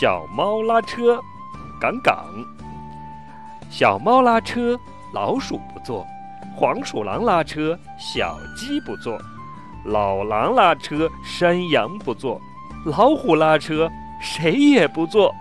小猫拉车杠杠小猫拉车老鼠不坐黄鼠狼拉车小鸡不坐老狼拉车山羊不坐老虎拉车谁也不坐。